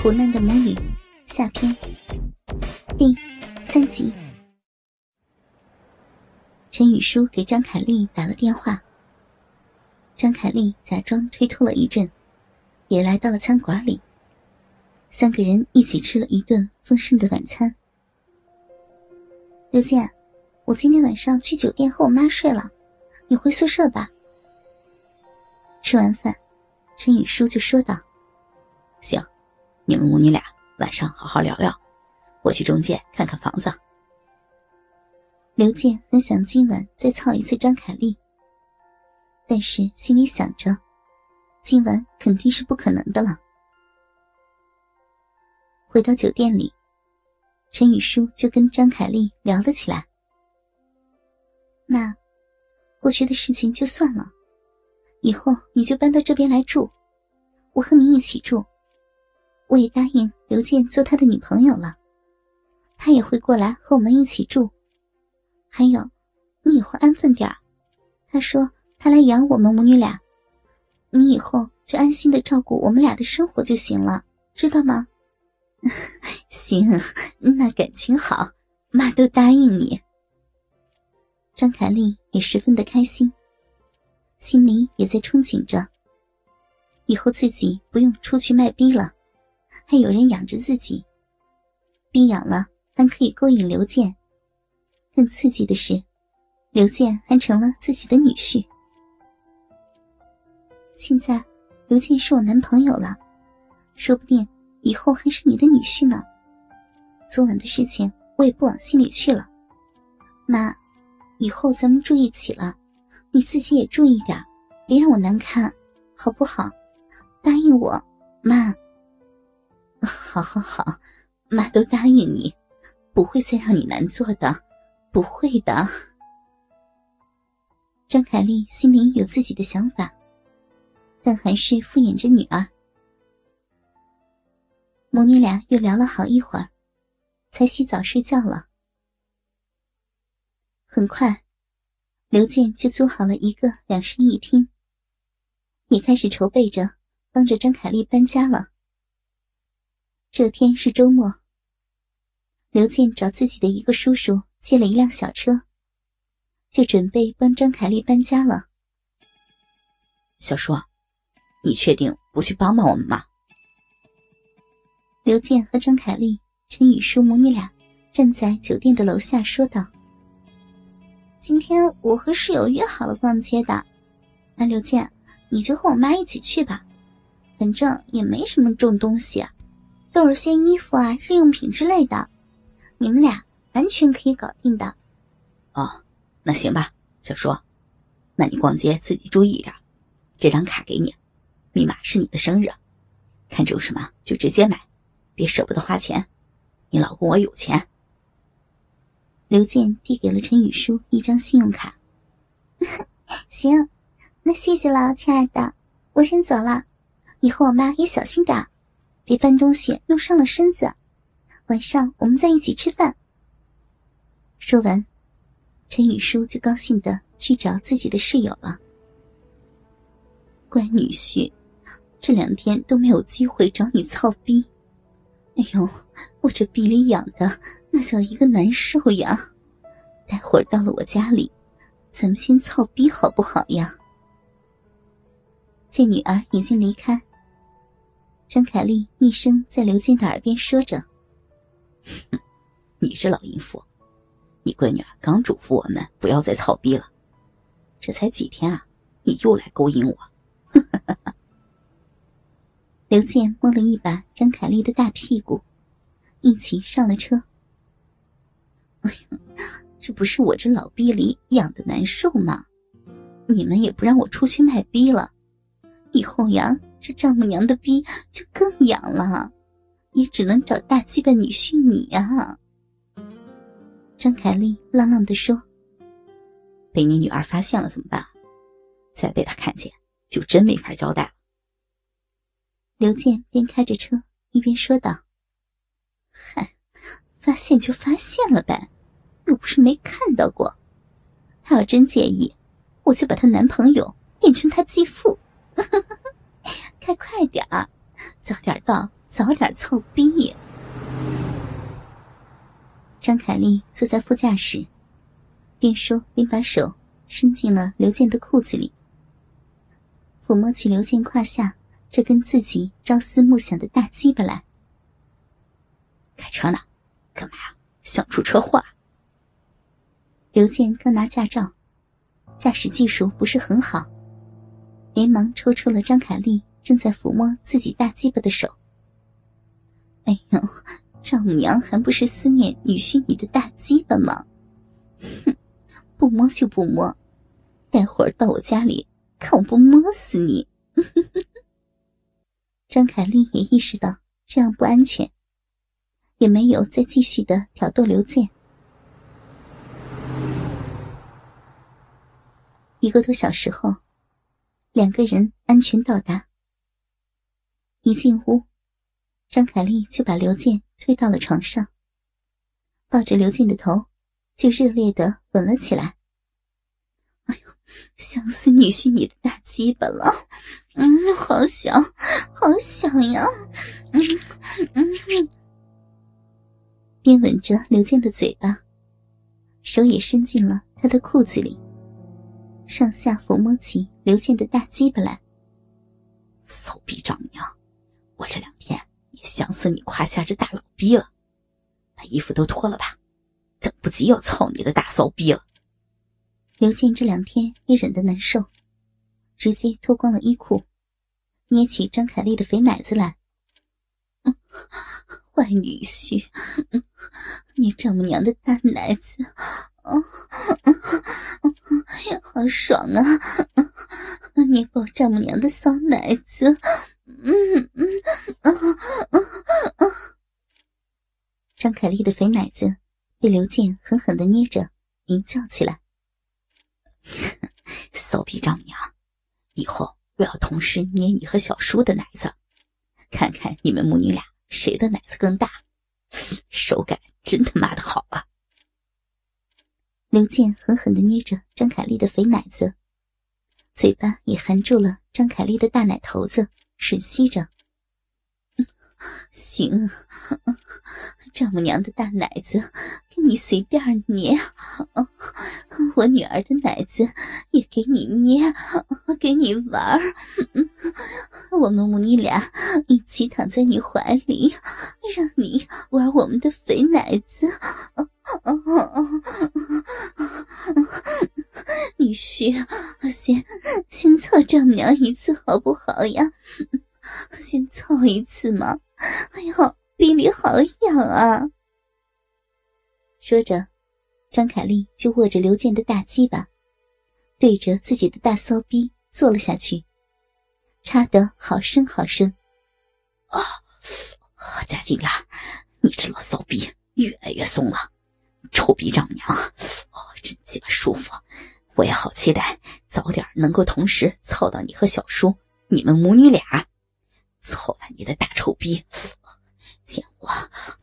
苦难的母女下篇第三集。陈雨舒给张凯丽打了电话，张凯丽假装推脱了一阵，也来到了餐馆里。三个人一起吃了一顿丰盛的晚餐。刘健，我今天晚上去酒店和我妈睡了，你回宿舍吧。吃完饭，陈雨舒就说道：“行。”你们母女俩晚上好好聊聊，我去中介看看房子。刘健很想今晚再操一次张凯丽，但是心里想着，今晚肯定是不可能的了。回到酒店里，陈雨舒就跟张凯丽聊了起来。那，过去的事情就算了，以后你就搬到这边来住，我和你一起住。我也答应刘健做他的女朋友了，他也会过来和我们一起住。还有，你以后安分点他说他来养我们母女俩，你以后就安心的照顾我们俩的生活就行了，知道吗？行，那感情好，妈都答应你。张凯丽也十分的开心，心里也在憧憬着，以后自己不用出去卖逼了。还有人养着自己，逼养了还可以勾引刘健。更刺激的是，刘健还成了自己的女婿。现在，刘健是我男朋友了，说不定以后还是你的女婿呢。昨晚的事情我也不往心里去了。妈，以后咱们住一起了，你自己也注意点，别让我难堪，好不好？答应我，妈。好，好，好，妈都答应你，不会再让你难做的，不会的。张凯丽心里有自己的想法，但还是敷衍着女儿。母女俩又聊了好一会儿，才洗澡睡觉了。很快，刘健就租好了一个两室一厅，也开始筹备着帮着张凯丽搬家了。这天是周末，刘健找自己的一个叔叔借了一辆小车，就准备帮张凯丽搬家了。小叔，你确定不去帮帮我们吗？刘健和张凯丽、陈雨舒母女俩站在酒店的楼下说道：“今天我和室友约好了逛街的，那刘健，你就和我妈一起去吧，反正也没什么重东西。”都是些衣服啊、日用品之类的，你们俩完全可以搞定的。哦，那行吧，小叔，那你逛街自己注意点。这张卡给你，密码是你的生日，看中什么就直接买，别舍不得花钱。你老公我有钱。刘健递给了陈宇舒一张信用卡。行，那谢谢了，亲爱的，我先走了，你和我妈也小心点。别搬东西弄伤了身子，晚上我们再一起吃饭。说完，陈雨舒就高兴的去找自己的室友了。乖女婿，这两天都没有机会找你操逼，哎呦，我这逼里痒的那叫一个难受呀！待会儿到了我家里，咱们先操逼好不好呀？见女儿已经离开。张凯丽一声在刘健的耳边说着：“你这老淫妇，你闺女刚嘱咐我们不要再操逼了，这才几天啊，你又来勾引我。”刘健摸了一把张凯丽的大屁股，一起上了车。哎呀，这不是我这老逼里痒的难受吗？你们也不让我出去卖逼了，以后呀。这丈母娘的逼就更痒了，也只能找大鸡巴女婿你呀。张凯丽浪浪的说：“被你女儿发现了怎么办？再被她看见，就真没法交代了。”刘健边开着车一边说道：“嗨，发现就发现了呗，又不是没看到过。她要真介意，我就把她男朋友变成她继父。”快快点儿，早点到，早点操逼。张凯丽坐在副驾驶，边说边把手伸进了刘健的裤子里，抚摸起刘健胯下这根自己朝思暮想的大鸡巴来。开车呢，干嘛呀？想出车祸？刘健刚拿驾照，驾驶技术不是很好，连忙抽出了张凯丽正在抚摸自己大鸡巴的手。哎呦！丈母娘还不是思念女婿你的大鸡巴吗？哼，不摸就不摸，待会儿到我家里看我不摸死你！张凯丽也意识到这样不安全，也没有再继续的挑逗刘健。一个多小时后，两个人安全到达。一进屋。张凯丽就把刘健推到了床上，抱着刘健的头，就热烈的吻了起来。哎呦，想死女婿你的大鸡巴了！嗯，好想，好想呀！嗯嗯，边吻着刘健的嘴巴，手也伸进了他的裤子里，上下抚摸起刘健的大鸡巴来。骚逼丈母娘，我这两天也。想死你胯下这大老逼了，把衣服都脱了吧，等不及要操你的大骚逼了。刘健这两天也忍得难受，直接脱光了衣裤，捏起张凯丽的肥奶子来。坏女婿，你丈母娘的大奶子，好爽啊！捏爆丈母娘的骚奶子。嗯嗯啊啊啊！张凯丽的肥奶子被刘健狠狠的捏着，淫叫起来。骚逼丈母娘，以后我要同时捏你和小叔的奶子，看看你们母女俩谁的奶子更大，手感真他妈的好啊！刘健狠狠的捏着张凯丽的肥奶子，嘴巴也含住了张凯丽的大奶头子。吮吸着，行，丈母娘的大奶子给你随便捏，我女儿的奶子也给你捏，给你玩我们母女俩一起躺在你怀里，让你玩我们的肥奶子。女婿，先先操丈母娘一次好不好呀？先操一次嘛！哎呦，冰里好痒啊！说着，张凯丽就握着刘健的大鸡巴，对着自己的大骚逼坐了下去，插得好深好深。啊，加紧点你这老骚逼越来越松了。臭逼丈母娘，哦，真鸡巴舒服！我也好期待早点能够同时操到你和小叔，你们母女俩，操了你的大臭逼！贱货，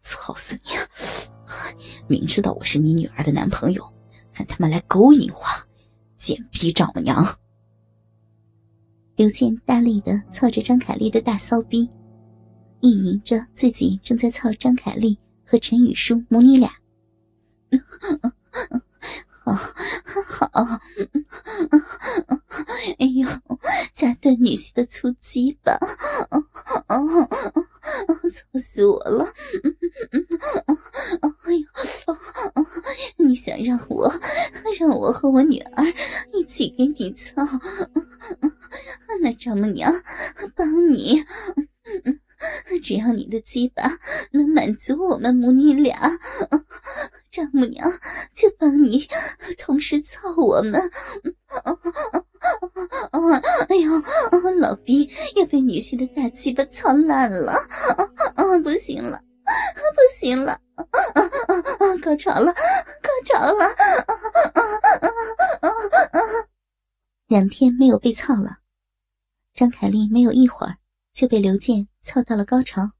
操死你！明知道我是你女儿的男朋友，还他妈来勾引我！贱逼丈母娘！刘健大力的操着张凯丽的大骚逼，意淫着自己正在操张凯丽和陈雨舒母女俩。好，好，哎呦，夹断女婿的粗鸡巴，啊啊啊！操死我了！哎呦，你想让我，让我和我女儿一起给你操？那丈母娘帮你。只要你的鸡巴能满足我们母女俩，丈母娘就帮你同时操我们。哎呦，老逼要被女婿的大鸡巴操烂了！啊，不行了，不行了！高潮了，高潮了！两天没有被操了，张凯丽没有一会儿。就被刘健操到了高潮。